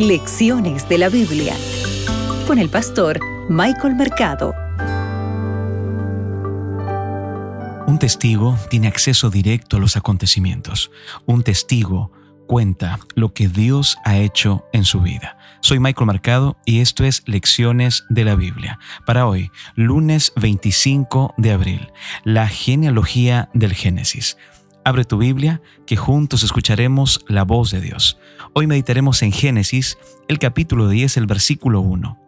Lecciones de la Biblia con el pastor Michael Mercado. Un testigo tiene acceso directo a los acontecimientos. Un testigo cuenta lo que Dios ha hecho en su vida. Soy Michael Mercado y esto es Lecciones de la Biblia. Para hoy, lunes 25 de abril, la genealogía del Génesis. Abre tu Biblia, que juntos escucharemos la voz de Dios. Hoy meditaremos en Génesis, el capítulo 10, el versículo 1.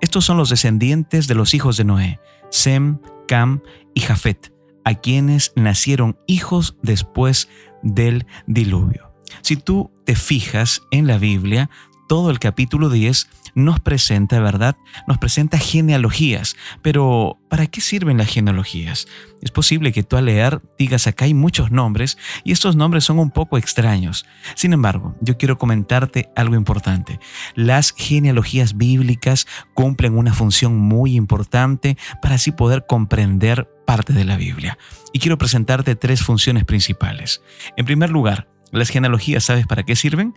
Estos son los descendientes de los hijos de Noé, Sem, Cam y Jafet, a quienes nacieron hijos después del diluvio. Si tú te fijas en la Biblia, todo el capítulo 10 nos presenta, ¿verdad? Nos presenta genealogías. Pero, ¿para qué sirven las genealogías? Es posible que tú al leer digas acá hay muchos nombres y estos nombres son un poco extraños. Sin embargo, yo quiero comentarte algo importante. Las genealogías bíblicas cumplen una función muy importante para así poder comprender parte de la Biblia. Y quiero presentarte tres funciones principales. En primer lugar, las genealogías, ¿sabes para qué sirven?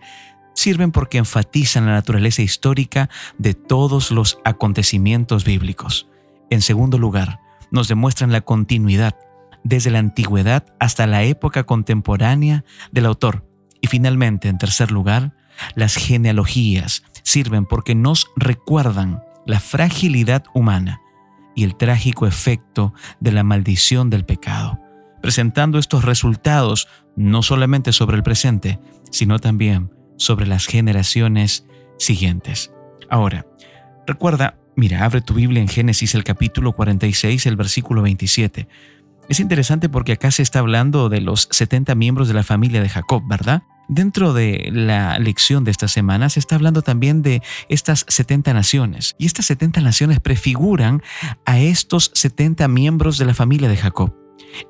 Sirven porque enfatizan la naturaleza histórica de todos los acontecimientos bíblicos. En segundo lugar, nos demuestran la continuidad desde la antigüedad hasta la época contemporánea del autor. Y finalmente, en tercer lugar, las genealogías sirven porque nos recuerdan la fragilidad humana y el trágico efecto de la maldición del pecado, presentando estos resultados no solamente sobre el presente, sino también sobre las generaciones siguientes. Ahora, recuerda, mira, abre tu Biblia en Génesis el capítulo 46, el versículo 27. Es interesante porque acá se está hablando de los 70 miembros de la familia de Jacob, ¿verdad? Dentro de la lección de esta semana se está hablando también de estas 70 naciones. Y estas 70 naciones prefiguran a estos 70 miembros de la familia de Jacob.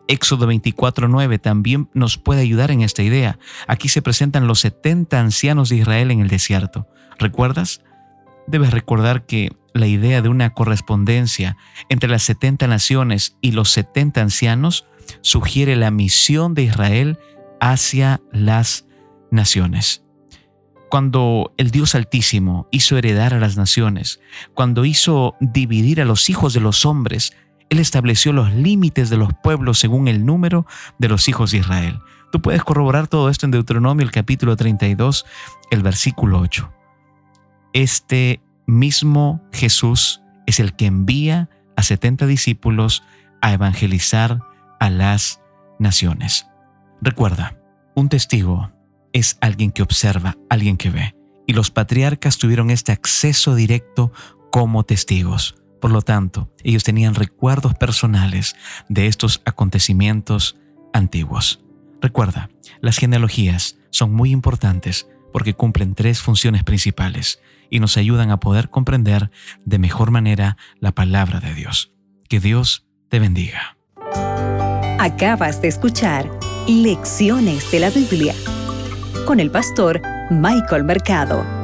Éxodo 24:9 también nos puede ayudar en esta idea. Aquí se presentan los 70 ancianos de Israel en el desierto. ¿Recuerdas? Debes recordar que la idea de una correspondencia entre las 70 naciones y los 70 ancianos sugiere la misión de Israel hacia las naciones. Cuando el Dios Altísimo hizo heredar a las naciones, cuando hizo dividir a los hijos de los hombres él estableció los límites de los pueblos según el número de los hijos de Israel. Tú puedes corroborar todo esto en Deuteronomio, el capítulo 32, el versículo 8. Este mismo Jesús es el que envía a 70 discípulos a evangelizar a las naciones. Recuerda, un testigo es alguien que observa, alguien que ve. Y los patriarcas tuvieron este acceso directo como testigos. Por lo tanto, ellos tenían recuerdos personales de estos acontecimientos antiguos. Recuerda, las genealogías son muy importantes porque cumplen tres funciones principales y nos ayudan a poder comprender de mejor manera la palabra de Dios. Que Dios te bendiga. Acabas de escuchar Lecciones de la Biblia con el pastor Michael Mercado.